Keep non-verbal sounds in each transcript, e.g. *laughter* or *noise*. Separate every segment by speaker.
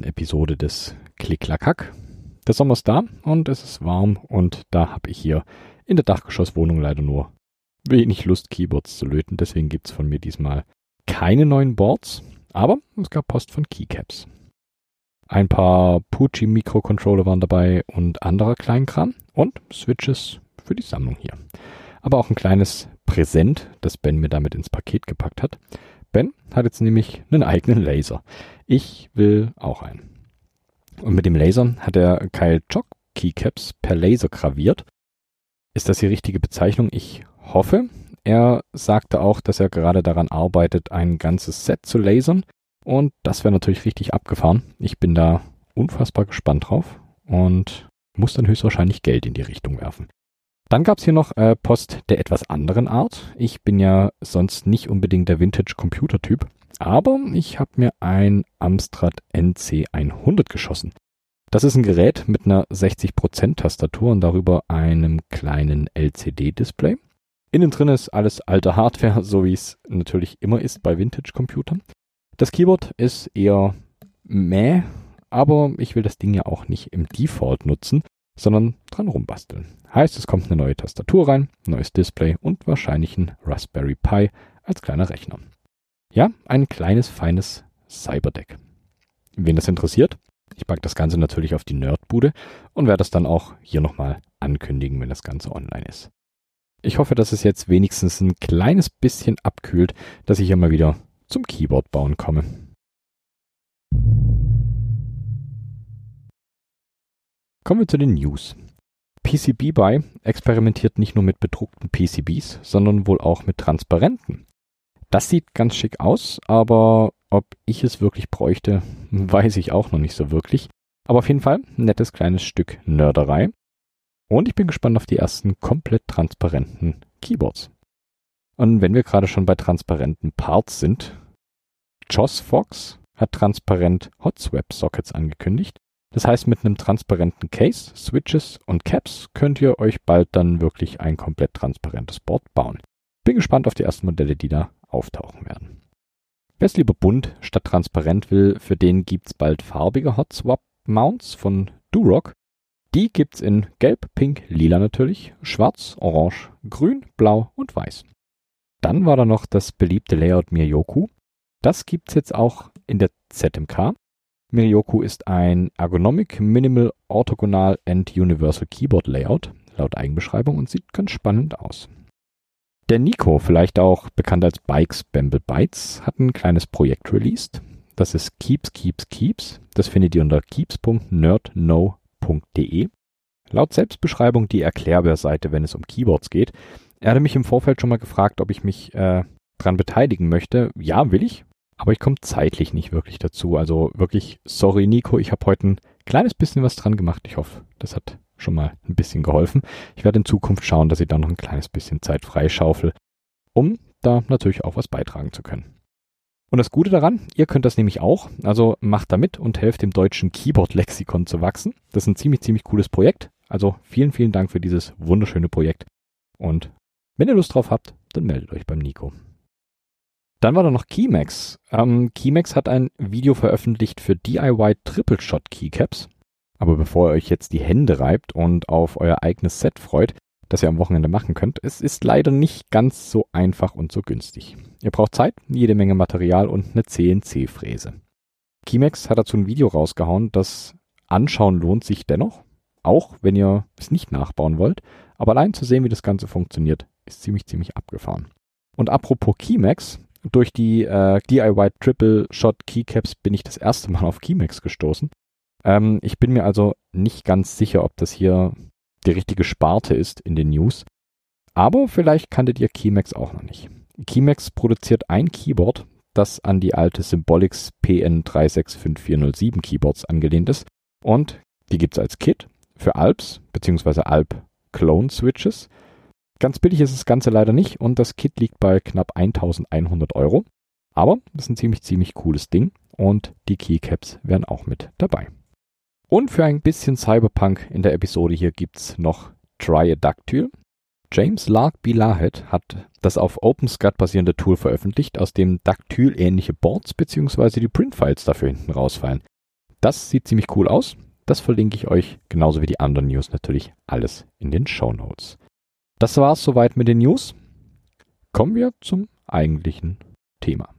Speaker 1: 38. Episode des Klicklackhack. Der Sommer ist da und es ist warm und da habe ich hier in der Dachgeschosswohnung leider nur wenig Lust, Keyboards zu löten. Deswegen gibt's von mir diesmal keine neuen Boards, aber es gab Post von Keycaps. Ein paar Pucci Mikrocontroller waren dabei und anderer Kleinkram und Switches für die Sammlung hier. Aber auch ein kleines Präsent, das Ben mir damit ins Paket gepackt hat. Ben hat jetzt nämlich einen eigenen Laser. Ich will auch einen. Und mit dem Laser hat er Kyle Chock Keycaps per Laser graviert. Ist das die richtige Bezeichnung? Ich hoffe. Er sagte auch, dass er gerade daran arbeitet, ein ganzes Set zu lasern. Und das wäre natürlich richtig abgefahren. Ich bin da unfassbar gespannt drauf und muss dann höchstwahrscheinlich Geld in die Richtung werfen. Dann gab's hier noch äh, Post der etwas anderen Art. Ich bin ja sonst nicht unbedingt der Vintage-Computer-Typ, aber ich habe mir ein Amstrad NC100 geschossen. Das ist ein Gerät mit einer 60% Tastatur und darüber einem kleinen LCD-Display. Innen drin ist alles alte Hardware, *laughs* so wie es natürlich immer ist bei Vintage-Computern. Das Keyboard ist eher meh, aber ich will das Ding ja auch nicht im Default nutzen, sondern dran rumbasteln. Heißt, es kommt eine neue Tastatur rein, neues Display und wahrscheinlich ein Raspberry Pi als kleiner Rechner. Ja, ein kleines, feines Cyberdeck. Wen das interessiert, ich packe das Ganze natürlich auf die Nerdbude und werde das dann auch hier nochmal ankündigen, wenn das Ganze online ist. Ich hoffe, dass es jetzt wenigstens ein kleines bisschen abkühlt, dass ich hier mal wieder zum Keyboard bauen komme. Kommen wir zu den News. PCB BY experimentiert nicht nur mit bedruckten PCBs, sondern wohl auch mit transparenten. Das sieht ganz schick aus, aber ob ich es wirklich bräuchte, *laughs* weiß ich auch noch nicht so wirklich. Aber auf jeden Fall nettes kleines Stück Nörderei. Und ich bin gespannt auf die ersten komplett transparenten Keyboards. Und wenn wir gerade schon bei transparenten Parts sind, Joss Fox hat transparent Hot Swap Sockets angekündigt. Das heißt, mit einem transparenten Case, Switches und Caps könnt ihr euch bald dann wirklich ein komplett transparentes Board bauen. Bin gespannt auf die ersten Modelle, die da auftauchen werden. Wer es lieber bunt statt transparent will, für den gibt's bald farbige Hot Swap Mounts von Durock. Die gibt's in Gelb, Pink, Lila natürlich, Schwarz, Orange, Grün, Blau und Weiß. Dann war da noch das beliebte Layout Miryoku. Das gibt's jetzt auch in der ZMK. Miryoku ist ein Ergonomic Minimal Orthogonal and Universal Keyboard Layout, laut Eigenbeschreibung, und sieht ganz spannend aus. Der Nico, vielleicht auch bekannt als Bikes Bamble Bytes, hat ein kleines Projekt released. Das ist Keeps, Keeps, Keeps. Das findet ihr unter keeps.nerdknow.de. Laut Selbstbeschreibung die Erklärbär-Seite, wenn es um Keyboards geht. Er hatte mich im Vorfeld schon mal gefragt, ob ich mich äh, dran beteiligen möchte. Ja, will ich aber ich komme zeitlich nicht wirklich dazu. Also wirklich, sorry Nico, ich habe heute ein kleines bisschen was dran gemacht. Ich hoffe, das hat schon mal ein bisschen geholfen. Ich werde in Zukunft schauen, dass ich da noch ein kleines bisschen Zeit freischaufel, um da natürlich auch was beitragen zu können. Und das Gute daran, ihr könnt das nämlich auch, also macht da mit und helft dem deutschen Keyboard-Lexikon zu wachsen. Das ist ein ziemlich, ziemlich cooles Projekt. Also vielen, vielen Dank für dieses wunderschöne Projekt. Und wenn ihr Lust drauf habt, dann meldet euch beim Nico. Dann war da noch Keymax. Ähm, Keymax hat ein Video veröffentlicht für DIY Triple Shot Keycaps. Aber bevor ihr euch jetzt die Hände reibt und auf euer eigenes Set freut, das ihr am Wochenende machen könnt, es ist leider nicht ganz so einfach und so günstig. Ihr braucht Zeit, jede Menge Material und eine CNC-Fräse. Keymax hat dazu ein Video rausgehauen, das anschauen lohnt sich dennoch, auch wenn ihr es nicht nachbauen wollt, aber allein zu sehen, wie das Ganze funktioniert, ist ziemlich, ziemlich abgefahren. Und apropos Keymax, durch die äh, DIY Triple Shot Keycaps bin ich das erste Mal auf Keymax gestoßen. Ähm, ich bin mir also nicht ganz sicher, ob das hier die richtige Sparte ist in den News. Aber vielleicht kanntet ihr Keymax auch noch nicht. Keymax produziert ein Keyboard, das an die alte Symbolics PN365407 Keyboards angelehnt ist. Und die gibt's als Kit für Alps bzw. Alp Clone Switches Ganz billig ist das Ganze leider nicht und das Kit liegt bei knapp 1100 Euro. Aber das ist ein ziemlich, ziemlich cooles Ding und die Keycaps wären auch mit dabei. Und für ein bisschen Cyberpunk in der Episode hier gibt's noch Try a Dactyl. James Lark Bilahet hat das auf OpenSCAD basierende Tool veröffentlicht, aus dem Dactyl-ähnliche Boards bzw. die Printfiles dafür hinten rausfallen. Das sieht ziemlich cool aus. Das verlinke ich euch, genauso wie die anderen News natürlich alles in den Show Notes. Das war's soweit mit den News. Kommen wir zum eigentlichen Thema.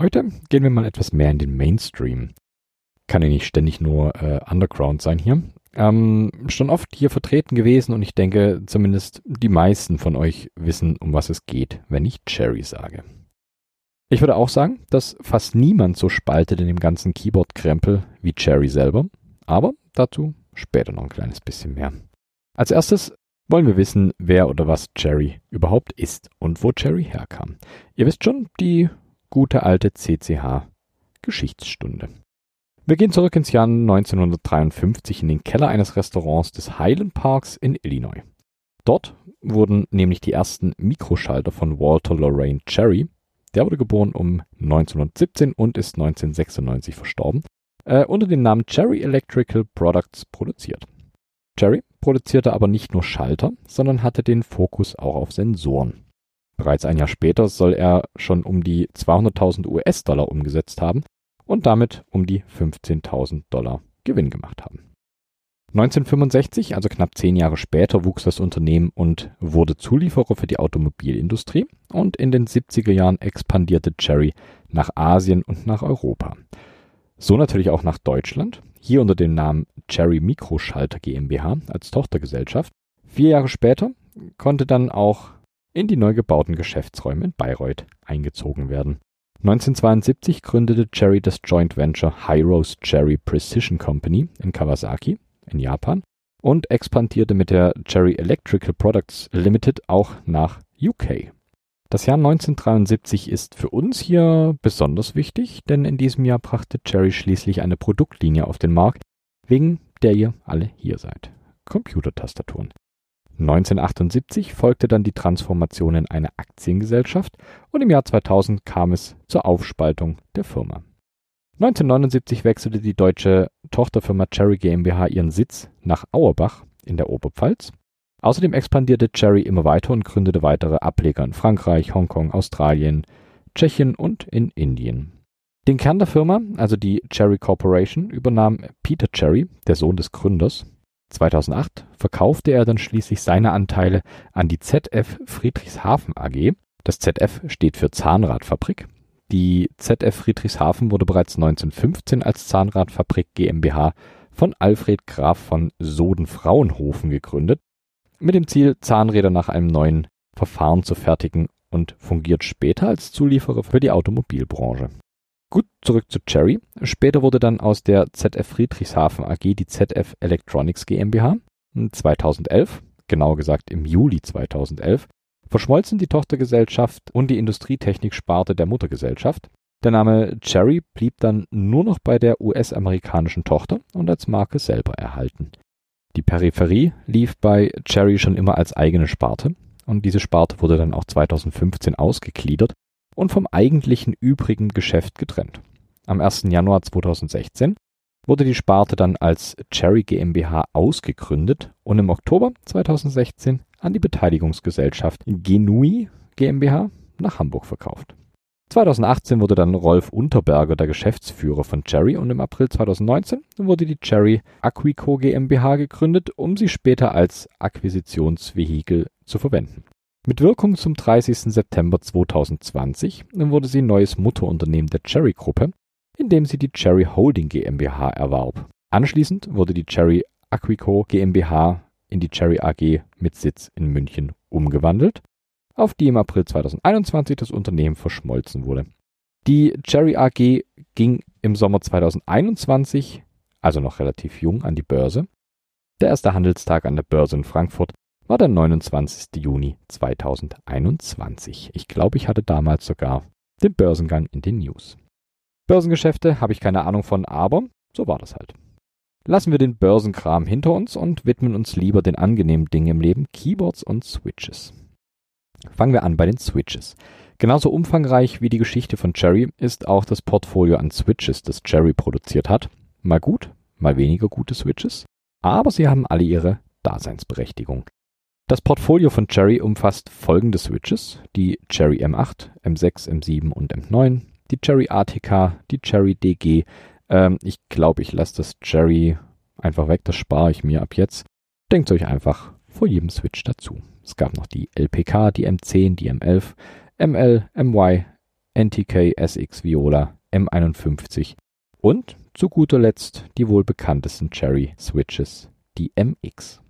Speaker 1: Heute gehen wir mal etwas mehr in den Mainstream. Kann ja nicht ständig nur äh, Underground sein hier. Ähm, schon oft hier vertreten gewesen und ich denke, zumindest die meisten von euch wissen, um was es geht, wenn ich Cherry sage. Ich würde auch sagen, dass fast niemand so spaltet in dem ganzen Keyboard-Krempel wie Cherry selber, aber dazu später noch ein kleines bisschen mehr. Als erstes wollen wir wissen, wer oder was Cherry überhaupt ist und wo Cherry herkam. Ihr wisst schon, die gute alte CCH Geschichtsstunde. Wir gehen zurück ins Jahr 1953 in den Keller eines Restaurants des Highland Parks in Illinois. Dort wurden nämlich die ersten Mikroschalter von Walter Lorraine Cherry, der wurde geboren um 1917 und ist 1996 verstorben, äh, unter dem Namen Cherry Electrical Products produziert. Cherry produzierte aber nicht nur Schalter, sondern hatte den Fokus auch auf Sensoren. Bereits ein Jahr später soll er schon um die 200.000 US-Dollar umgesetzt haben und damit um die 15.000 Dollar Gewinn gemacht haben. 1965, also knapp zehn Jahre später, wuchs das Unternehmen und wurde Zulieferer für die Automobilindustrie und in den 70er Jahren expandierte Cherry nach Asien und nach Europa. So natürlich auch nach Deutschland, hier unter dem Namen Cherry Mikroschalter GmbH als Tochtergesellschaft. Vier Jahre später konnte dann auch in die neu gebauten Geschäftsräume in Bayreuth eingezogen werden. 1972 gründete Cherry das Joint Venture Hyros Cherry Precision Company in Kawasaki in Japan und expandierte mit der Cherry Electrical Products Limited auch nach UK. Das Jahr 1973 ist für uns hier besonders wichtig, denn in diesem Jahr brachte Cherry schließlich eine Produktlinie auf den Markt, wegen der ihr alle hier seid. Computertastaturen. 1978 folgte dann die Transformation in eine Aktiengesellschaft und im Jahr 2000 kam es zur Aufspaltung der Firma. 1979 wechselte die deutsche Tochterfirma Cherry GmbH ihren Sitz nach Auerbach in der Oberpfalz. Außerdem expandierte Cherry immer weiter und gründete weitere Ableger in Frankreich, Hongkong, Australien, Tschechien und in Indien. Den Kern der Firma, also die Cherry Corporation, übernahm Peter Cherry, der Sohn des Gründers. 2008 verkaufte er dann schließlich seine Anteile an die ZF Friedrichshafen AG. Das ZF steht für Zahnradfabrik die ZF Friedrichshafen wurde bereits 1915 als Zahnradfabrik GmbH von Alfred Graf von Soden-Fraunhofen gegründet, mit dem Ziel, Zahnräder nach einem neuen Verfahren zu fertigen und fungiert später als Zulieferer für die Automobilbranche. Gut, zurück zu Cherry. Später wurde dann aus der ZF Friedrichshafen AG die ZF Electronics GmbH. 2011, genauer gesagt im Juli 2011, verschmolzen die Tochtergesellschaft und die Industrietechnik-Sparte der Muttergesellschaft. Der Name Cherry blieb dann nur noch bei der US-amerikanischen Tochter und als Marke selber erhalten. Die Peripherie lief bei Cherry schon immer als eigene Sparte und diese Sparte wurde dann auch 2015 ausgegliedert und vom eigentlichen übrigen Geschäft getrennt. Am 1. Januar 2016 wurde die Sparte dann als Cherry GmbH ausgegründet und im Oktober 2016 an die Beteiligungsgesellschaft Genui GmbH nach Hamburg verkauft. 2018 wurde dann Rolf Unterberger der Geschäftsführer von Cherry und im April 2019 wurde die Cherry Aquico GmbH gegründet, um sie später als Akquisitionsvehikel zu verwenden. Mit Wirkung zum 30. September 2020 wurde sie neues Mutterunternehmen der Cherry Gruppe, indem sie die Cherry Holding GmbH erwarb. Anschließend wurde die Cherry Aquico GmbH in die Cherry AG mit Sitz in München umgewandelt, auf die im April 2021 das Unternehmen verschmolzen wurde. Die Cherry AG ging im Sommer 2021, also noch relativ jung, an die Börse. Der erste Handelstag an der Börse in Frankfurt war der 29. Juni 2021. Ich glaube, ich hatte damals sogar den Börsengang in den News. Börsengeschäfte habe ich keine Ahnung von, aber so war das halt. Lassen wir den Börsenkram hinter uns und widmen uns lieber den angenehmen Dingen im Leben, Keyboards und Switches. Fangen wir an bei den Switches. Genauso umfangreich wie die Geschichte von Cherry ist auch das Portfolio an Switches, das Cherry produziert hat. Mal gut, mal weniger gute Switches. aber sie haben alle ihre Daseinsberechtigung. Das Portfolio von Cherry umfasst folgende Switches, die Cherry M8, M6, M7 und M9, die Cherry ATK, die Cherry DG. Ähm, ich glaube, ich lasse das Cherry einfach weg, das spare ich mir ab jetzt. Denkt euch einfach vor jedem Switch dazu. Es gab noch die LPK, die M10, die M11, ML, MY, NTK, SX Viola, M51 und zu guter Letzt die wohl bekanntesten Cherry Switches, die MX.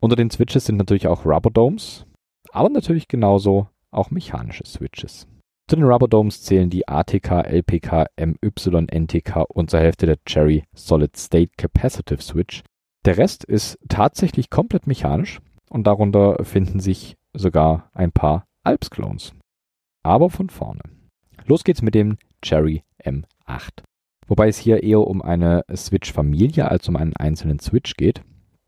Speaker 1: Unter den Switches sind natürlich auch Rubber Domes, aber natürlich genauso auch mechanische Switches. Zu den Rubber Domes zählen die ATK, LPK, MY, NTK und zur Hälfte der Cherry Solid State Capacitive Switch. Der Rest ist tatsächlich komplett mechanisch und darunter finden sich sogar ein paar Alps-Clones. Aber von vorne. Los geht's mit dem Cherry M8. Wobei es hier eher um eine Switch-Familie als um einen einzelnen Switch geht.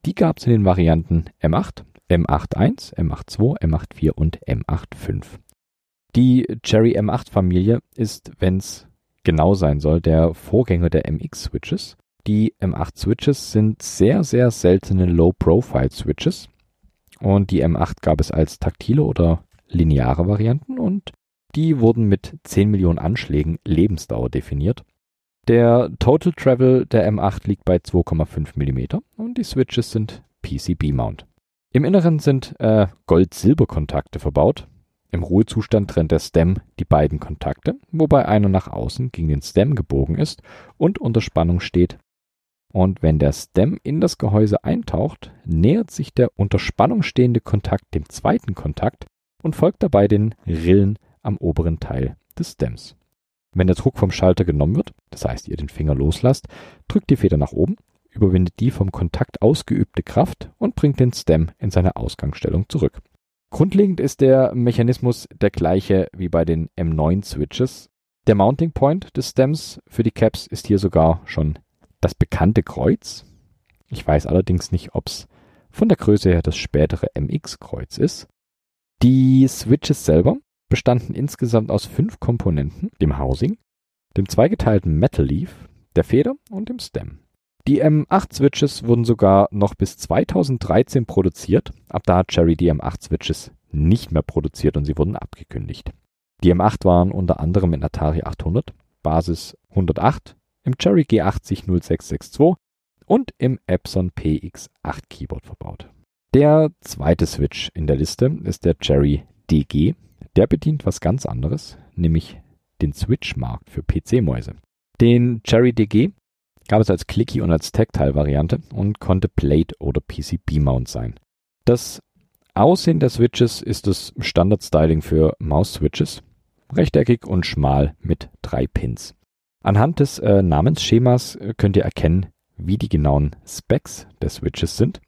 Speaker 1: Die gab es in den Varianten M8, M81, M82, M84 und M85. Die Cherry M8-Familie ist, wenn es genau sein soll, der Vorgänger der MX-Switches. Die M8-Switches sind sehr, sehr seltene Low-Profile-Switches. Und die M8 gab es als taktile oder lineare Varianten und die wurden mit 10 Millionen Anschlägen Lebensdauer definiert. Der Total Travel der M8 liegt bei 2,5 mm und die Switches sind PCB-Mount. Im Inneren sind äh, Gold-Silber-Kontakte verbaut. Im Ruhezustand trennt der Stem die beiden Kontakte, wobei einer nach außen gegen den Stem gebogen ist und unter Spannung steht. Und wenn der Stem in das Gehäuse eintaucht, nähert sich der unter Spannung stehende Kontakt dem zweiten Kontakt und folgt dabei den Rillen am oberen Teil des Stems. Wenn der Druck vom Schalter genommen wird, das heißt ihr den Finger loslasst, drückt die Feder nach oben, überwindet die vom Kontakt ausgeübte Kraft und bringt den Stem in seine Ausgangsstellung zurück. Grundlegend ist der Mechanismus der gleiche wie bei den M9 Switches. Der Mounting Point des Stems für die Caps ist hier sogar schon das bekannte Kreuz. Ich weiß allerdings nicht, ob es von der Größe her das spätere MX-Kreuz ist. Die Switches selber bestanden insgesamt aus fünf Komponenten, dem Housing, dem zweigeteilten Metal Leaf, der Feder und dem Stem. Die M8-Switches wurden sogar noch bis 2013 produziert, ab da hat Cherry die M8-Switches nicht mehr produziert und sie wurden abgekündigt. Die M8 waren unter anderem in Atari 800, Basis 108, im Cherry G80 0662 und im Epson PX8 Keyboard verbaut. Der zweite Switch in der Liste ist der Cherry DG der bedient was ganz anderes, nämlich den Switch-Markt für PC-Mäuse. Den Cherry DG gab es als Clicky und als Tactile-Variante und konnte Plate oder PCB-Mount sein. Das Aussehen der Switches ist das Standard-Styling für Maus-Switches, rechteckig und schmal mit drei Pins. Anhand des äh, Namensschemas äh, könnt ihr erkennen, wie die genauen Specs der Switches sind.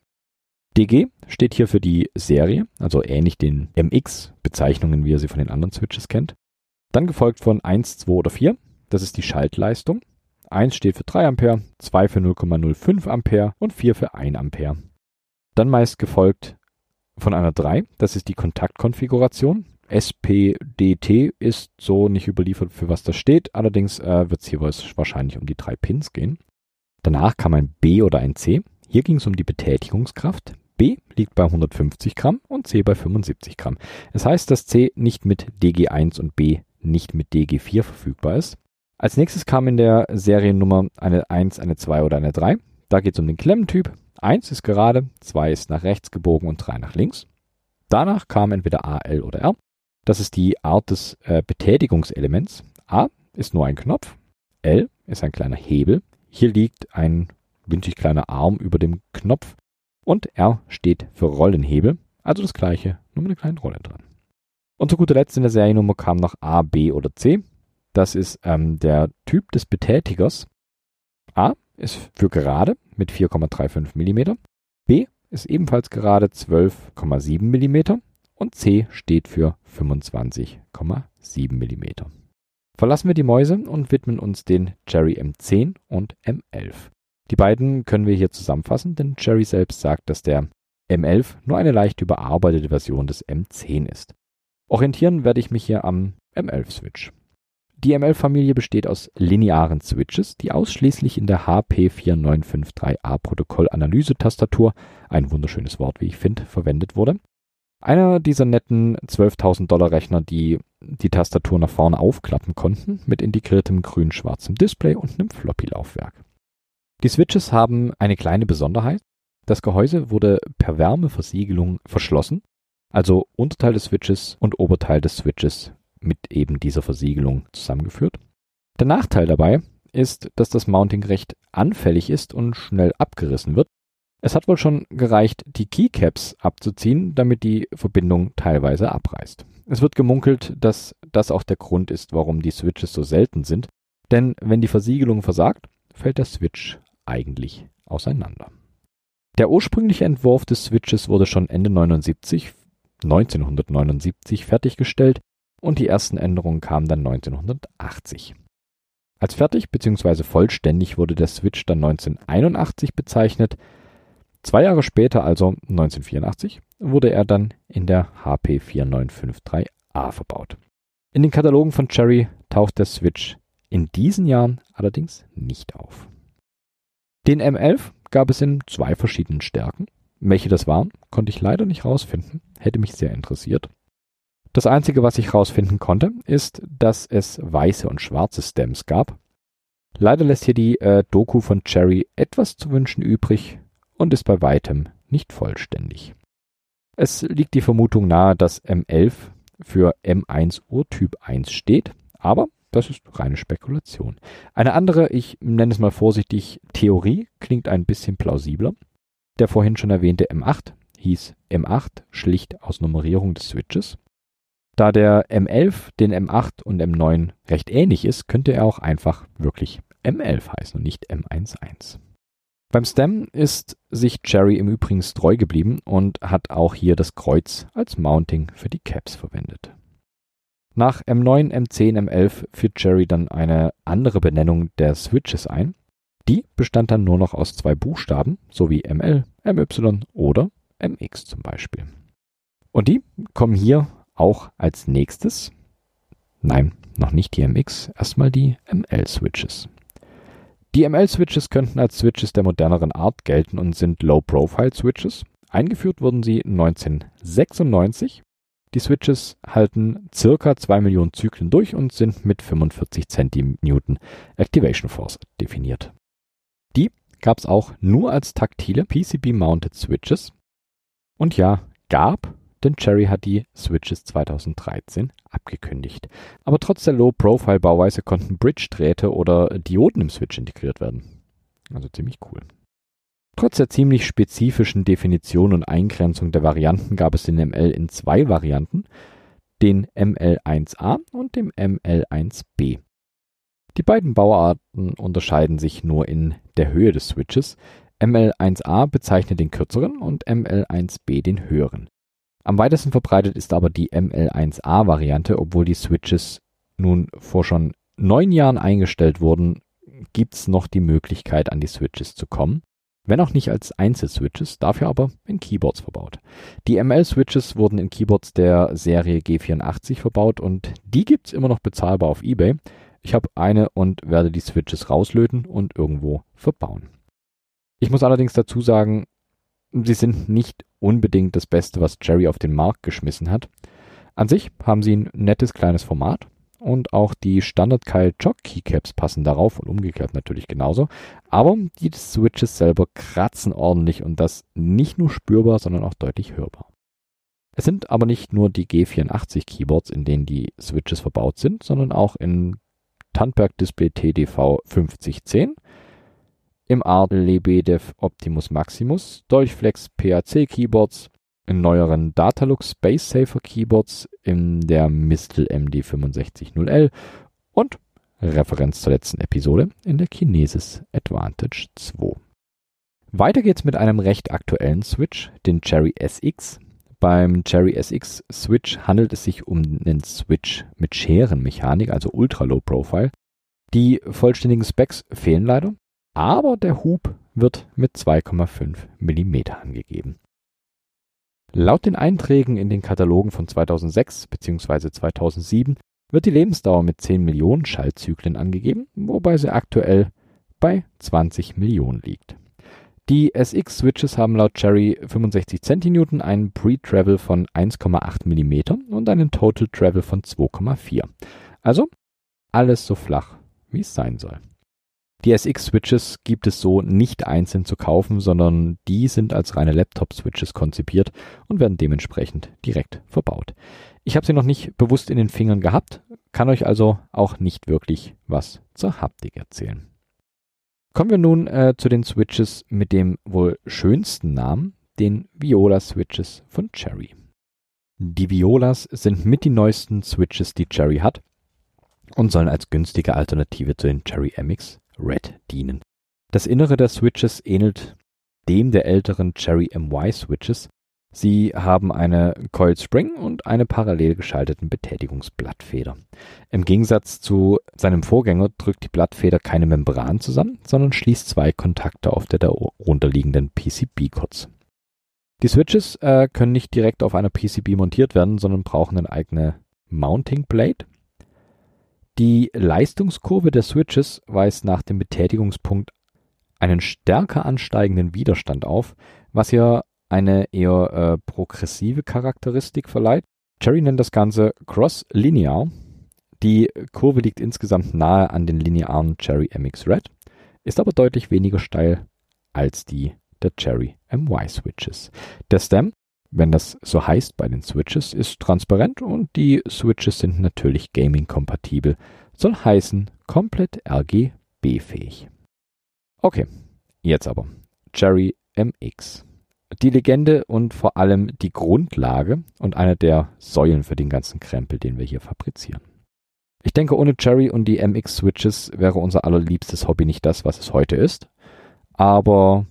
Speaker 1: DG steht hier für die Serie, also ähnlich den MX-Bezeichnungen, wie ihr sie von den anderen Switches kennt. Dann gefolgt von 1, 2 oder 4, das ist die Schaltleistung. 1 steht für 3 Ampere, 2 für 0,05 Ampere und 4 für 1 Ampere. Dann meist gefolgt von einer 3, das ist die Kontaktkonfiguration. SPDT ist so nicht überliefert, für was das steht, allerdings äh, wird es hier wahrscheinlich um die drei Pins gehen. Danach kam ein B oder ein C. Hier ging es um die Betätigungskraft. B liegt bei 150 Gramm und C bei 75 Gramm. Es das heißt, dass C nicht mit DG1 und B nicht mit DG4 verfügbar ist. Als nächstes kam in der Seriennummer eine 1, eine 2 oder eine 3. Da geht es um den Klemmentyp. 1 ist gerade, 2 ist nach rechts gebogen und 3 nach links. Danach kam entweder A, L oder R. Das ist die Art des äh, Betätigungselements. A ist nur ein Knopf, L ist ein kleiner Hebel. Hier liegt ein winzig kleiner Arm über dem Knopf und R steht für Rollenhebel, also das gleiche, nur mit einer kleinen Rolle dran. Und zu guter Letzt in der Seriennummer kam noch A, B oder C. Das ist ähm, der Typ des Betätigers. A ist für gerade mit 4,35 mm. B ist ebenfalls gerade 12,7 mm. Und C steht für 25,7 mm. Verlassen wir die Mäuse und widmen uns den Cherry M10 und M11. Die beiden können wir hier zusammenfassen, denn Jerry selbst sagt, dass der M11 nur eine leicht überarbeitete Version des M10 ist. Orientieren werde ich mich hier am M11-Switch. Die ML-Familie besteht aus linearen Switches, die ausschließlich in der HP4953A-Protokoll-Analyse-Tastatur, ein wunderschönes Wort, wie ich finde, verwendet wurde. Einer dieser netten 12.000 Dollar Rechner, die die Tastatur nach vorne aufklappen konnten, mit integriertem grün-schwarzem Display und einem Floppy-Laufwerk. Die Switches haben eine kleine Besonderheit. Das Gehäuse wurde per Wärmeversiegelung verschlossen, also Unterteil des Switches und Oberteil des Switches mit eben dieser Versiegelung zusammengeführt. Der Nachteil dabei ist, dass das Mounting recht anfällig ist und schnell abgerissen wird. Es hat wohl schon gereicht, die Keycaps abzuziehen, damit die Verbindung teilweise abreißt. Es wird gemunkelt, dass das auch der Grund ist, warum die Switches so selten sind, denn wenn die Versiegelung versagt, fällt der Switch eigentlich auseinander. Der ursprüngliche Entwurf des Switches wurde schon Ende 79, 1979 fertiggestellt und die ersten Änderungen kamen dann 1980. Als fertig bzw. vollständig wurde der Switch dann 1981 bezeichnet. Zwei Jahre später, also 1984, wurde er dann in der HP 4953A verbaut. In den Katalogen von Cherry taucht der Switch in diesen Jahren allerdings nicht auf. Den M11 gab es in zwei verschiedenen Stärken. Welche das waren, konnte ich leider nicht rausfinden, hätte mich sehr interessiert. Das einzige, was ich rausfinden konnte, ist, dass es weiße und schwarze Stems gab. Leider lässt hier die äh, Doku von Cherry etwas zu wünschen übrig und ist bei weitem nicht vollständig. Es liegt die Vermutung nahe, dass M11 für M1 Urtyp 1 steht, aber das ist reine Spekulation. Eine andere, ich nenne es mal vorsichtig, Theorie klingt ein bisschen plausibler. Der vorhin schon erwähnte M8 hieß M8 schlicht aus Nummerierung des Switches. Da der M11 den M8 und M9 recht ähnlich ist, könnte er auch einfach wirklich M11 heißen und nicht M11. Beim Stem ist sich Cherry im Übrigen treu geblieben und hat auch hier das Kreuz als Mounting für die Caps verwendet. Nach M9, M10, M11 führt Cherry dann eine andere Benennung der Switches ein. Die bestand dann nur noch aus zwei Buchstaben, sowie ML, MY oder MX zum Beispiel. Und die kommen hier auch als nächstes. Nein, noch nicht die MX, erstmal die ML-Switches. Die ML-Switches könnten als Switches der moderneren Art gelten und sind Low-Profile-Switches. Eingeführt wurden sie 1996. Die Switches halten circa 2 Millionen Zyklen durch und sind mit 45 cm Activation Force definiert. Die gab es auch nur als taktile PCB-Mounted Switches. Und ja, gab denn Cherry hat die Switches 2013 abgekündigt. Aber trotz der Low-Profile-Bauweise konnten Bridge-Drähte oder Dioden im Switch integriert werden. Also ziemlich cool. Trotz der ziemlich spezifischen Definition und Eingrenzung der Varianten gab es den ML in zwei Varianten, den ML1A und dem ML1B. Die beiden Bauarten unterscheiden sich nur in der Höhe des Switches. ML1A bezeichnet den kürzeren und ML1B den höheren. Am weitesten verbreitet ist aber die ML1A-Variante, obwohl die Switches nun vor schon neun Jahren eingestellt wurden, gibt es noch die Möglichkeit, an die Switches zu kommen. Wenn auch nicht als Einzelswitches, dafür aber in Keyboards verbaut. Die ML-Switches wurden in Keyboards der Serie G84 verbaut und die gibt es immer noch bezahlbar auf Ebay. Ich habe eine und werde die Switches rauslöten und irgendwo verbauen. Ich muss allerdings dazu sagen, sie sind nicht unbedingt das Beste, was Jerry auf den Markt geschmissen hat. An sich haben sie ein nettes kleines Format und auch die Standard Kyle Jock Keycaps passen darauf und umgekehrt natürlich genauso. Aber die Switches selber kratzen ordentlich und das nicht nur spürbar, sondern auch deutlich hörbar. Es sind aber nicht nur die G84 Keyboards, in denen die Switches verbaut sind, sondern auch in Tandberg Display TDV 5010 im Art Lebedev Optimus Maximus, Dolchflex PAC Keyboards, in neueren Datalux Space Safer Keyboards, in der Mistel MD 6500L und Referenz zur letzten Episode in der Kinesis Advantage 2. Weiter geht's mit einem recht aktuellen Switch, den Cherry SX. Beim Cherry SX Switch handelt es sich um einen Switch mit Scherenmechanik, also Ultra Low Profile. Die vollständigen Specs fehlen leider aber der Hub wird mit 2,5 mm angegeben. Laut den Einträgen in den Katalogen von 2006 bzw. 2007 wird die Lebensdauer mit 10 Millionen Schaltzyklen angegeben, wobei sie aktuell bei 20 Millionen liegt. Die SX-Switches haben laut Cherry 65 Centinewton, einen Pre-Travel von 1,8 mm und einen Total Travel von 2,4. Also alles so flach, wie es sein soll. Die SX-Switches gibt es so nicht einzeln zu kaufen, sondern die sind als reine Laptop-Switches konzipiert und werden dementsprechend direkt verbaut. Ich habe sie noch nicht bewusst in den Fingern gehabt, kann euch also auch nicht wirklich was zur Haptik erzählen. Kommen wir nun äh, zu den Switches mit dem wohl schönsten Namen, den Viola Switches von Cherry. Die Violas sind mit die neuesten Switches, die Cherry hat und sollen als günstige Alternative zu den Cherry MX Red dienen. Das Innere der Switches ähnelt dem der älteren Cherry MY Switches. Sie haben eine Coil Spring und eine parallel geschalteten Betätigungsblattfeder. Im Gegensatz zu seinem Vorgänger drückt die Blattfeder keine Membran zusammen, sondern schließt zwei Kontakte auf der darunterliegenden PCB kurz. Die Switches äh, können nicht direkt auf einer PCB montiert werden, sondern brauchen eine eigene Mounting Blade die Leistungskurve der Switches weist nach dem Betätigungspunkt einen stärker ansteigenden Widerstand auf, was ihr eine eher äh, progressive Charakteristik verleiht. Cherry nennt das Ganze Cross-Linear. Die Kurve liegt insgesamt nahe an den linearen Cherry MX Red, ist aber deutlich weniger steil als die der Cherry MY Switches. Der Stem wenn das so heißt bei den Switches, ist transparent und die Switches sind natürlich gaming-kompatibel. Soll heißen, komplett RGB-fähig. Okay, jetzt aber. Cherry MX. Die Legende und vor allem die Grundlage und eine der Säulen für den ganzen Krempel, den wir hier fabrizieren. Ich denke, ohne Cherry und die MX Switches wäre unser allerliebstes Hobby nicht das, was es heute ist. Aber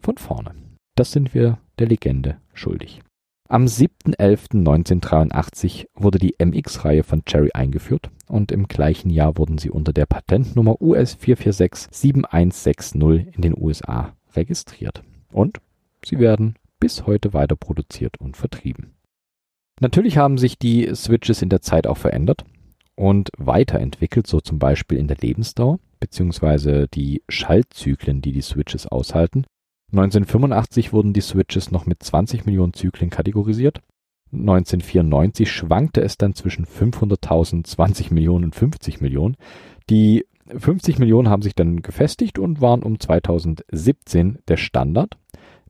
Speaker 1: von vorne. Das sind wir der Legende schuldig. Am 7.11.1983 wurde die MX-Reihe von Cherry eingeführt und im gleichen Jahr wurden sie unter der Patentnummer US 4467160 in den USA registriert. Und sie werden bis heute weiter produziert und vertrieben. Natürlich haben sich die Switches in der Zeit auch verändert und weiterentwickelt, so zum Beispiel in der Lebensdauer bzw. die Schaltzyklen, die die Switches aushalten 1985 wurden die Switches noch mit 20 Millionen Zyklen kategorisiert. 1994 schwankte es dann zwischen 500.000, 20 Millionen und 50 Millionen. Die 50 Millionen haben sich dann gefestigt und waren um 2017 der Standard.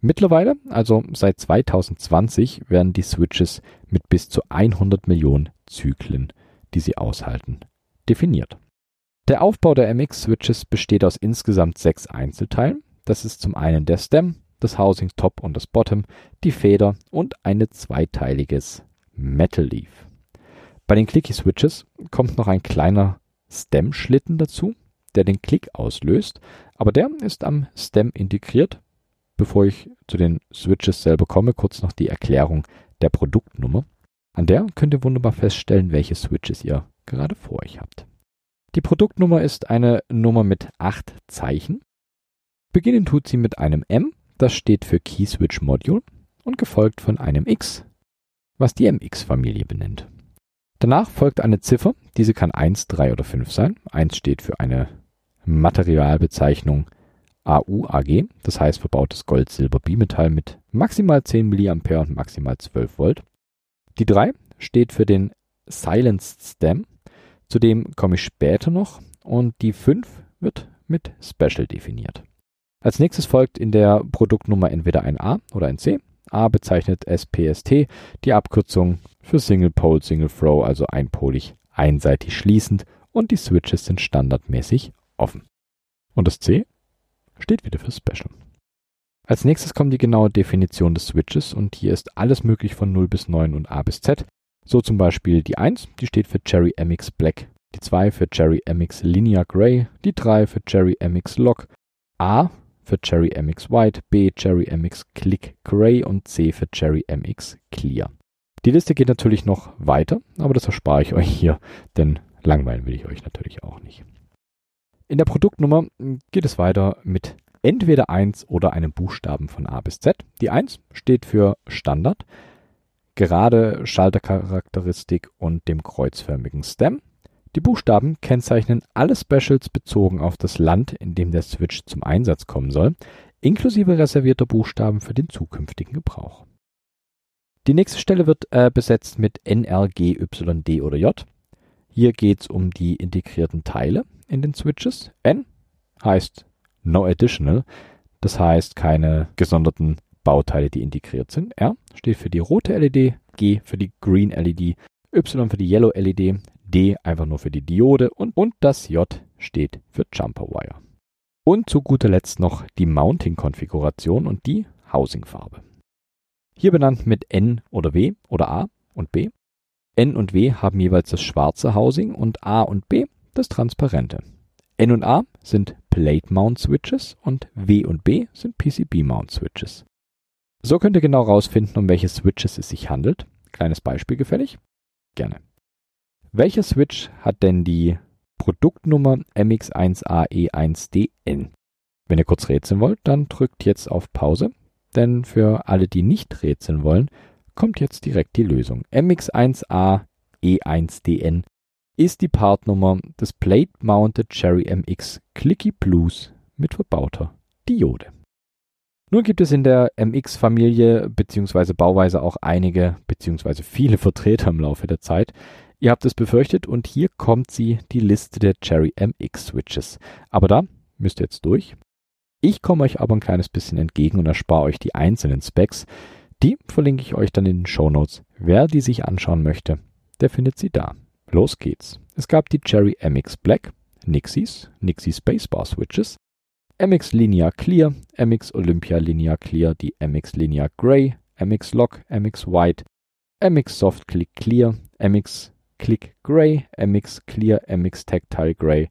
Speaker 1: Mittlerweile, also seit 2020, werden die Switches mit bis zu 100 Millionen Zyklen, die sie aushalten, definiert. Der Aufbau der MX-Switches besteht aus insgesamt sechs Einzelteilen. Das ist zum einen der Stem, das Housing Top und das Bottom, die Feder und ein zweiteiliges Metal Leaf. Bei den Clicky Switches kommt noch ein kleiner Stem-Schlitten dazu, der den Klick auslöst, aber der ist am Stem integriert. Bevor ich zu den Switches selber komme, kurz noch die Erklärung der Produktnummer. An der könnt ihr wunderbar feststellen, welche Switches ihr gerade vor euch habt. Die Produktnummer ist eine Nummer mit acht Zeichen Beginnen tut sie mit einem M, das steht für Key Switch Module, und gefolgt von einem X, was die MX-Familie benennt. Danach folgt eine Ziffer, diese kann 1, 3 oder 5 sein. 1 steht für eine Materialbezeichnung AUAG, das heißt verbautes Gold-Silber-Bimetall mit maximal 10 mA und maximal 12 Volt. Die 3 steht für den Silenced Stem, zu dem komme ich später noch, und die 5 wird mit Special definiert. Als nächstes folgt in der Produktnummer entweder ein A oder ein C. A bezeichnet SPST, die Abkürzung für Single Pole Single Throw, also einpolig einseitig schließend und die Switches sind standardmäßig offen. Und das C steht wieder für Special. Als nächstes kommt die genaue Definition des Switches und hier ist alles möglich von 0 bis 9 und A bis Z. So zum Beispiel die 1, die steht für Cherry MX Black, die 2 für Cherry MX Linear Gray, die 3 für Cherry MX Lock, A für Cherry MX White, B Cherry MX Click Gray und C für Cherry MX Clear. Die Liste geht natürlich noch weiter, aber das erspare ich euch hier, denn langweilen will ich euch natürlich auch nicht. In der Produktnummer geht es weiter mit entweder 1 oder einem Buchstaben von A bis Z. Die 1 steht für Standard, gerade Schaltercharakteristik und dem kreuzförmigen Stem. Die Buchstaben kennzeichnen alle Specials bezogen auf das Land, in dem der Switch zum Einsatz kommen soll, inklusive reservierter Buchstaben für den zukünftigen Gebrauch. Die nächste Stelle wird äh, besetzt mit N, R, G, Y, D oder J. Hier geht es um die integrierten Teile in den Switches. N heißt No Additional, das heißt keine gesonderten Bauteile, die integriert sind. R steht für die rote LED, G für die Green LED, Y für die Yellow LED, D einfach nur für die Diode und, und das J steht für Jumper Wire. Und zu guter Letzt noch die Mounting-Konfiguration und die Housing-Farbe. Hier benannt mit N oder W oder A und B. N und W haben jeweils das schwarze Housing und A und B das transparente. N und A sind Plate Mount Switches und W und B sind PCB Mount Switches. So könnt ihr genau rausfinden, um welche Switches es sich handelt. Kleines Beispiel gefällig? Gerne. Welcher Switch hat denn die Produktnummer MX1AE1DN? Wenn ihr kurz rätseln wollt, dann drückt jetzt auf Pause, denn für alle, die nicht rätseln wollen, kommt jetzt direkt die Lösung. MX1AE1DN ist die Partnummer des Plate Mounted Cherry MX Clicky Blues mit verbauter Diode. Nun gibt es in der MX-Familie bzw. Bauweise auch einige bzw. viele Vertreter im Laufe der Zeit. Ihr habt es befürchtet und hier kommt sie, die Liste der Cherry MX Switches. Aber da müsst ihr jetzt durch. Ich komme euch aber ein kleines bisschen entgegen und erspare euch die einzelnen Specs. Die verlinke ich euch dann in den Show Notes. Wer die sich anschauen möchte, der findet sie da. Los geht's. Es gab die Cherry MX Black, Nixies, Nixie Spacebar Switches, MX Linear Clear, MX Olympia Linear Clear, die MX Linear Gray, MX Lock, MX White, MX Soft Click Clear, MX Click Gray, MX Clear, MX Tactile Gray,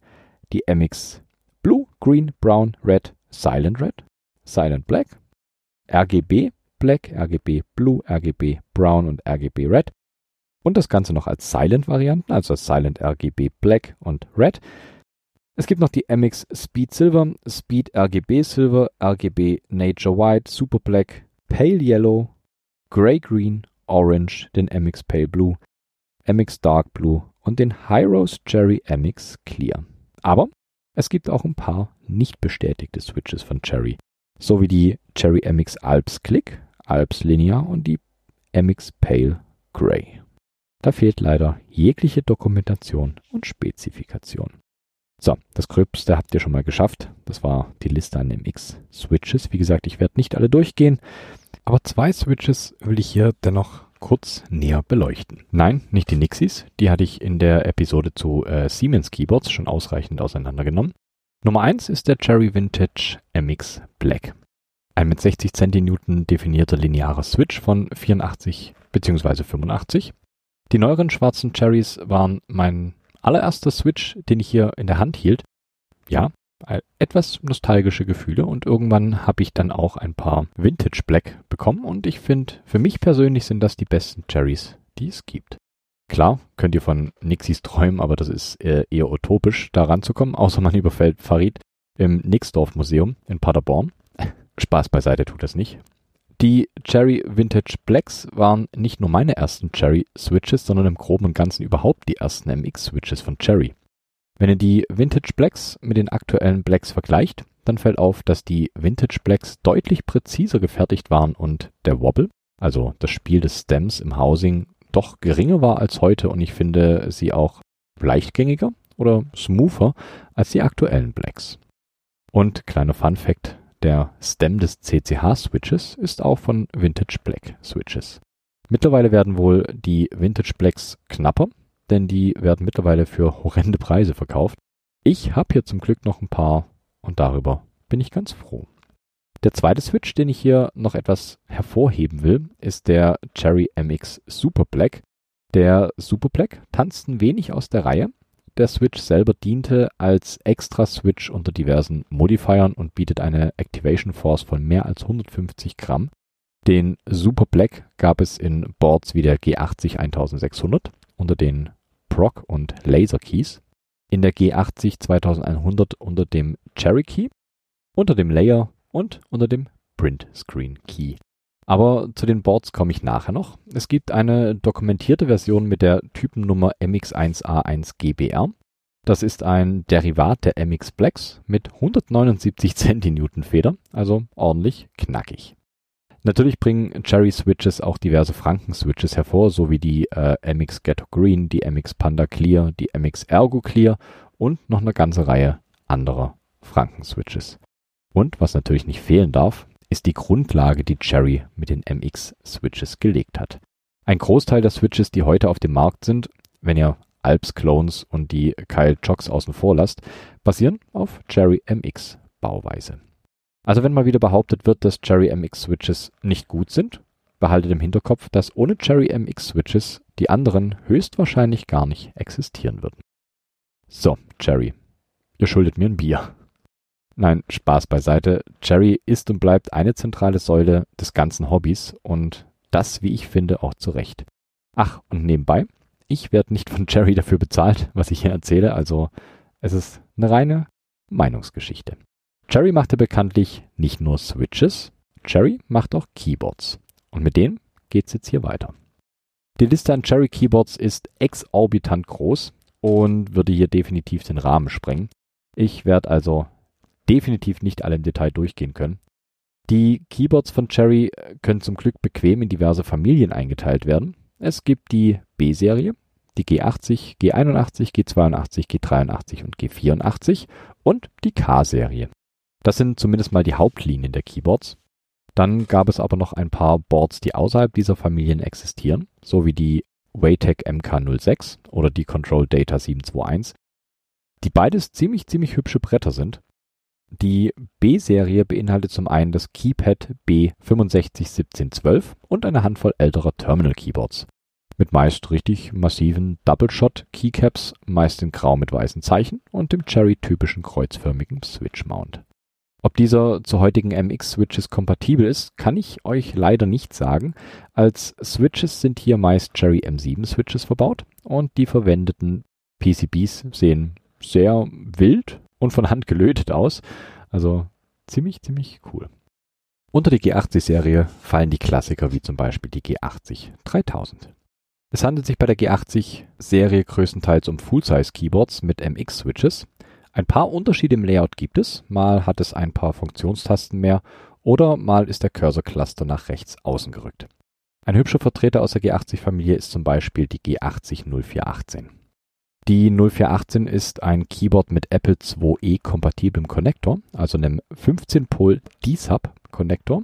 Speaker 1: die MX Blue, Green, Brown, Red, Silent Red, Silent Black, RGB Black, RGB Blue, RGB Brown und RGB Red, und das Ganze noch als Silent-Varianten, also Silent RGB Black und Red. Es gibt noch die MX Speed Silver, Speed RGB Silver, RGB Nature White, Super Black, Pale Yellow, Grey Green, Orange, den MX Pale Blue, MX Dark Blue und den Hyros Cherry MX Clear. Aber es gibt auch ein paar nicht bestätigte Switches von Cherry, sowie die Cherry MX Alps Click, Alps Linear und die MX Pale Grey. Da fehlt leider jegliche Dokumentation und Spezifikation. So, das Gröbste habt ihr schon mal geschafft. Das war die Liste an MX-Switches. Wie gesagt, ich werde nicht alle durchgehen, aber zwei Switches will ich hier dennoch kurz näher beleuchten. Nein, nicht die Nixies. Die hatte ich in der Episode zu äh, Siemens Keyboards schon ausreichend auseinandergenommen. Nummer eins ist der Cherry Vintage MX Black. Ein mit 60 Centinewton definierter linearer Switch von 84 bzw. 85 die neueren schwarzen Cherries waren mein allererster Switch, den ich hier in der Hand hielt. Ja, etwas nostalgische Gefühle und irgendwann habe ich dann auch ein paar Vintage Black bekommen und ich finde, für mich persönlich sind das die besten Cherries, die es gibt. Klar, könnt ihr von Nixies träumen, aber das ist eher, eher utopisch, da ranzukommen, außer man *laughs* überfällt Farid im Nixdorf Museum in Paderborn. *laughs* Spaß beiseite tut das nicht. Die Cherry Vintage Blacks waren nicht nur meine ersten Cherry Switches, sondern im Groben und Ganzen überhaupt die ersten MX Switches von Cherry. Wenn ihr die Vintage Blacks mit den aktuellen Blacks vergleicht, dann fällt auf, dass die Vintage Blacks deutlich präziser gefertigt waren und der Wobble, also das Spiel des Stems im Housing, doch geringer war als heute und ich finde sie auch leichtgängiger oder smoother als die aktuellen Blacks. Und kleiner Fun Fact, der Stem des CCH-Switches ist auch von Vintage Black Switches. Mittlerweile werden wohl die Vintage Blacks knapper, denn die werden mittlerweile für horrende Preise verkauft. Ich habe hier zum Glück noch ein paar und darüber bin ich ganz froh. Der zweite Switch, den ich hier noch etwas hervorheben will, ist der Cherry MX Super Black. Der Super Black tanzt ein wenig aus der Reihe, der Switch selber diente als Extra-Switch unter diversen Modifiern und bietet eine Activation Force von mehr als 150 Gramm. Den Super Black gab es in Boards wie der G80 1600 unter den Proc und Laser Keys, in der G80 2100 unter dem Cherry Key, unter dem Layer und unter dem Print Screen Key. Aber zu den Boards komme ich nachher noch. Es gibt eine dokumentierte Version mit der Typennummer MX1A1GBR. Das ist ein Derivat der MX Blacks mit 179 Centinewton Feder, also ordentlich knackig. Natürlich bringen Cherry Switches auch diverse Franken Switches hervor, so wie die äh, MX Ghetto Green, die MX Panda Clear, die MX Ergo Clear und noch eine ganze Reihe anderer Franken Switches. Und was natürlich nicht fehlen darf, ist die Grundlage, die Cherry mit den MX Switches gelegt hat. Ein Großteil der Switches, die heute auf dem Markt sind, wenn ihr Alps Clones und die Kyle Chocks außen vor lasst, basieren auf Cherry MX Bauweise. Also wenn mal wieder behauptet wird, dass Cherry MX Switches nicht gut sind, behaltet im Hinterkopf, dass ohne Cherry MX Switches die anderen höchstwahrscheinlich gar nicht existieren würden. So, Cherry, ihr schuldet mir ein Bier. Nein, Spaß beiseite. Cherry ist und bleibt eine zentrale Säule des ganzen Hobbys und das, wie ich finde, auch zu Recht. Ach, und nebenbei, ich werde nicht von Cherry dafür bezahlt, was ich hier erzähle, also es ist eine reine Meinungsgeschichte. Cherry machte bekanntlich nicht nur Switches, Cherry macht auch Keyboards. Und mit denen geht's jetzt hier weiter. Die Liste an Cherry Keyboards ist exorbitant groß und würde hier definitiv den Rahmen sprengen. Ich werde also definitiv nicht alle im Detail durchgehen können. Die Keyboards von Cherry können zum Glück bequem in diverse Familien eingeteilt werden. Es gibt die B-Serie, die G80, G81, G82, G83 und G84 und die K-Serie. Das sind zumindest mal die Hauptlinien der Keyboards. Dann gab es aber noch ein paar Boards, die außerhalb dieser Familien existieren, so wie die Waytec MK06 oder die Control Data 721, die beides ziemlich, ziemlich hübsche Bretter sind. Die B-Serie beinhaltet zum einen das Keypad B651712 und eine Handvoll älterer Terminal Keyboards. Mit meist richtig massiven Double-Shot Keycaps, meist in grau mit weißen Zeichen und dem Cherry-typischen kreuzförmigen Switch-Mount. Ob dieser zu heutigen MX-Switches kompatibel ist, kann ich euch leider nicht sagen. Als Switches sind hier meist Cherry M7-Switches verbaut und die verwendeten PCBs sehen sehr wild und von Hand gelötet aus. Also ziemlich, ziemlich cool. Unter die G80-Serie fallen die Klassiker wie zum Beispiel die G80 3000. Es handelt sich bei der G80-Serie größtenteils um Full-Size-Keyboards mit MX-Switches. Ein paar Unterschiede im Layout gibt es. Mal hat es ein paar Funktionstasten mehr oder mal ist der Cursor-Cluster nach rechts außen gerückt. Ein hübscher Vertreter aus der G80-Familie ist zum Beispiel die G80 0418. Die 0418 ist ein Keyboard mit Apple IIe kompatiblem Konnektor, also einem 15-Pol D-Sub Konnektor.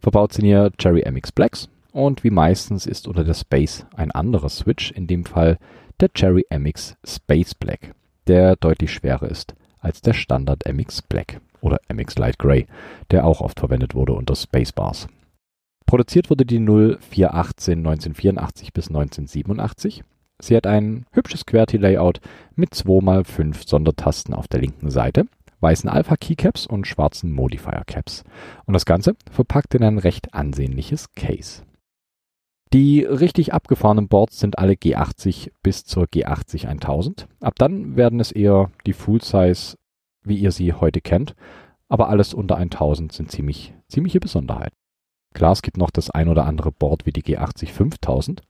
Speaker 1: Verbaut sind hier Cherry MX Blacks und wie meistens ist unter der Space ein anderer Switch, in dem Fall der Cherry MX Space Black der deutlich schwerer ist als der Standard MX Black oder MX Light Gray, der auch oft verwendet wurde unter Spacebars. Produziert wurde die 0418 1984 bis 1987. Sie hat ein hübsches QWERTY-Layout mit 2x5 Sondertasten auf der linken Seite, weißen Alpha-Keycaps und schwarzen Modifier-Caps. Und das Ganze verpackt in ein recht ansehnliches Case. Die richtig abgefahrenen Boards sind alle G80 bis zur G80 1000. Ab dann werden es eher die Full Size, wie ihr sie heute kennt. Aber alles unter 1000 sind ziemlich, ziemliche Besonderheiten. Klar, es gibt noch das ein oder andere Board wie die G80 5000.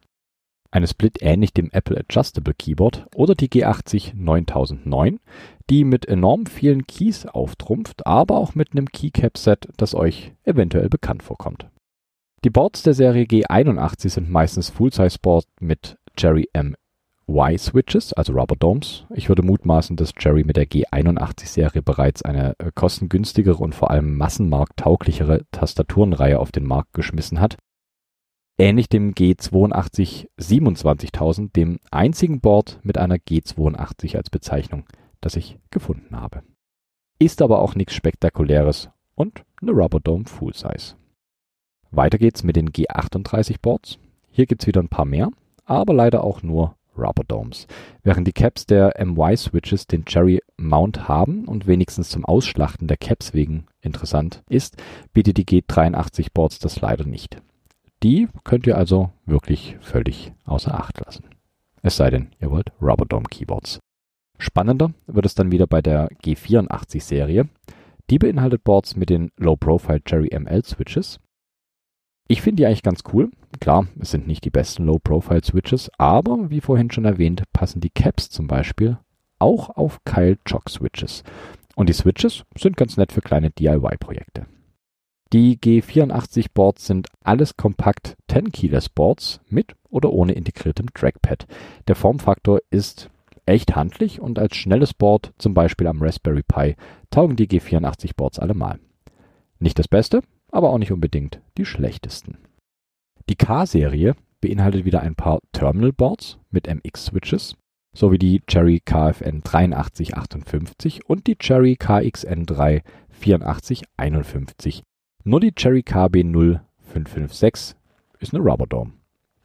Speaker 1: Eine Split ähnlich dem Apple Adjustable Keyboard oder die G80 9009, die mit enorm vielen Keys auftrumpft, aber auch mit einem Keycap-Set, das euch eventuell bekannt vorkommt. Die Boards der Serie G81 sind meistens Full-Size-Boards mit Cherry MY Switches, also Rubber Domes. Ich würde mutmaßen, dass Cherry mit der G81-Serie bereits eine äh, kostengünstigere und vor allem massenmarkttauglichere Tastaturenreihe auf den Markt geschmissen hat. Ähnlich dem G82 27000, dem einzigen Board mit einer G82 als Bezeichnung, das ich gefunden habe. Ist aber auch nichts Spektakuläres und eine Rubber Dome Full Size. Weiter geht's mit den G38 Boards. Hier gibt's wieder ein paar mehr, aber leider auch nur Rubber Domes. Während die Caps der MY Switches den Cherry Mount haben und wenigstens zum Ausschlachten der Caps wegen interessant ist, bietet die G83 Boards das leider nicht. Die könnt ihr also wirklich völlig außer Acht lassen. Es sei denn, ihr wollt Rubber Dome Keyboards. Spannender wird es dann wieder bei der G84 Serie. Die beinhaltet Boards mit den Low Profile Cherry ML Switches Ich finde die eigentlich ganz cool. Klar, es sind nicht die besten Low-Profile-Switches, aber wie vorhin schon erwähnt, passen die Caps zum Beispiel auch auf Kyle Chock Switches. Und die Switches sind ganz nett für kleine DIY-Projekte. Die G84 Boards sind alles kompakt 10 Keyless Boards mit oder ohne integriertem Trackpad. Der Formfaktor ist echt handlich und als schnelles Board, zum Beispiel am Raspberry Pi, taugen die G84 Boards allemal. Nicht das Beste, aber auch nicht unbedingt die schlechtesten. Die K-Serie beinhaltet wieder ein paar Terminal Boards mit MX-Switches sowie die Cherry KFN 8358 und die Cherry KXN3 8451 nur die Cherry KB 0556 ist eine Rubber Dome.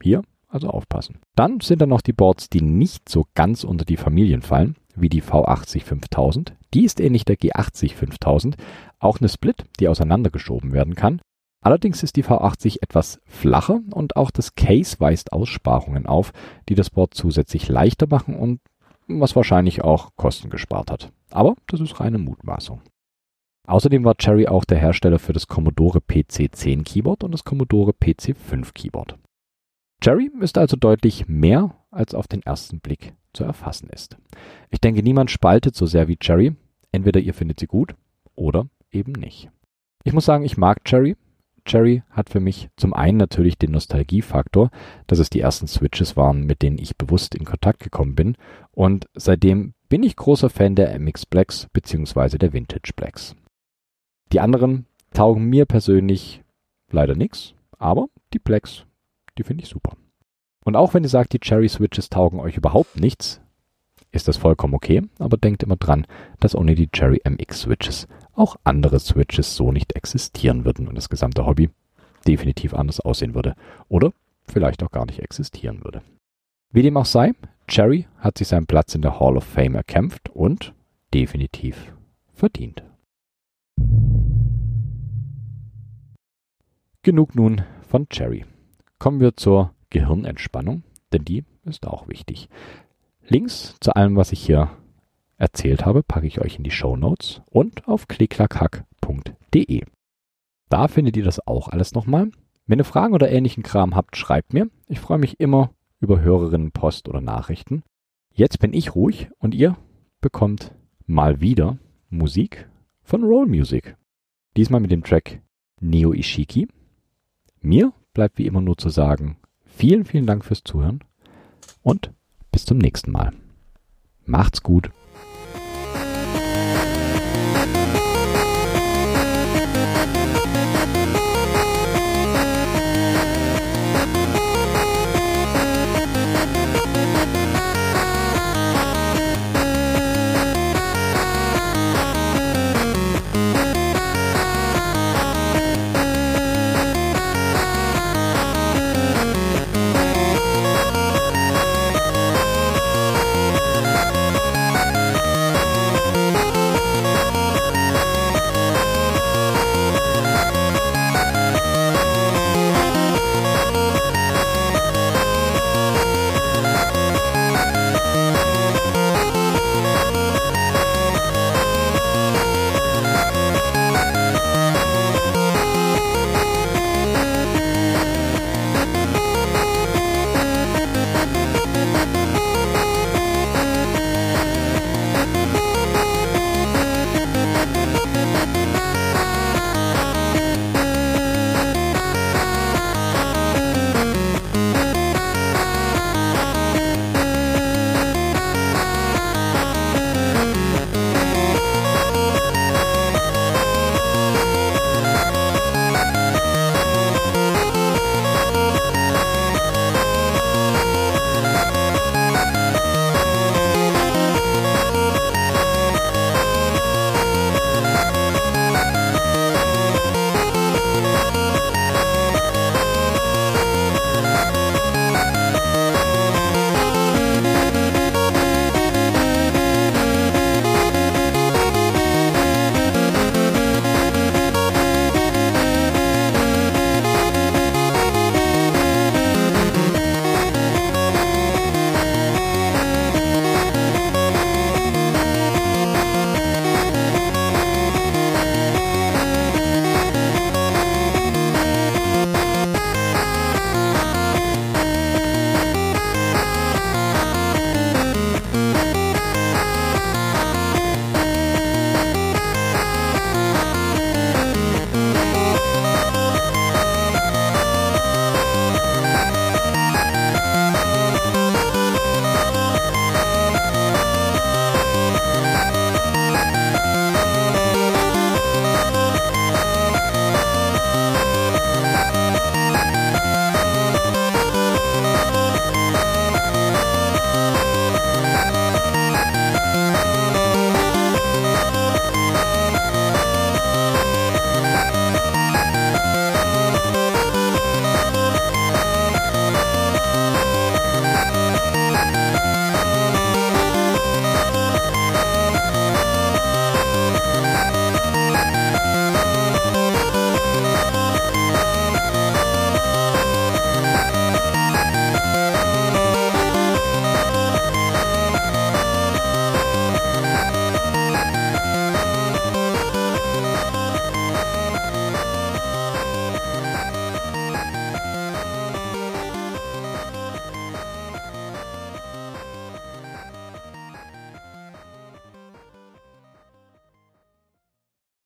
Speaker 1: Hier also aufpassen. Dann sind da noch die Boards, die nicht so ganz unter die Familien fallen, wie die V80 5000. Die ist ähnlich der G80 5000, auch eine Split, die auseinandergeschoben werden kann. Allerdings ist die V80 etwas flacher und auch das Case weist Aussparungen auf, die das Board zusätzlich leichter machen und was wahrscheinlich auch Kosten gespart hat. Aber das ist reine Mutmaßung. Außerdem war Cherry auch der Hersteller für das Commodore PC10 Keyboard und das Commodore PC5 Keyboard. Cherry ist also deutlich mehr, als auf den ersten Blick zu erfassen ist. Ich denke, niemand spaltet so sehr wie Cherry. Entweder ihr findet sie gut oder eben nicht. Ich muss sagen, ich mag Cherry. Cherry hat für mich zum einen natürlich den Nostalgiefaktor, dass es die ersten Switches waren, mit denen ich bewusst in Kontakt gekommen bin. Und seitdem bin ich großer Fan der MX Blacks bzw. der Vintage Blacks. Die anderen taugen mir persönlich leider nichts, aber die Plex, die finde ich super. Und auch wenn ihr sagt, die Cherry Switches taugen euch überhaupt nichts, ist das vollkommen okay, aber denkt immer dran, dass ohne die Cherry MX Switches auch andere Switches so nicht existieren würden und das gesamte Hobby definitiv anders aussehen würde oder vielleicht auch gar nicht existieren würde. Wie dem auch sei, Cherry hat sich seinen Platz in der Hall of Fame erkämpft und definitiv verdient. Genug nun von Cherry. Kommen wir zur Gehirnentspannung, denn die ist auch wichtig. Links zu allem, was ich hier erzählt habe, packe ich euch in die Show Notes und auf klicklackhack.de. Da findet ihr das auch alles nochmal. Wenn ihr Fragen oder ähnlichen Kram habt, schreibt mir. Ich freue mich immer über Hörerinnenpost oder Nachrichten. Jetzt bin ich ruhig und ihr bekommt mal wieder Musik von Roll Music. Diesmal mit dem Track Neo Ishiki mir bleibt wie immer nur zu sagen, vielen, vielen Dank fürs Zuhören und bis zum nächsten Mal. Macht's gut.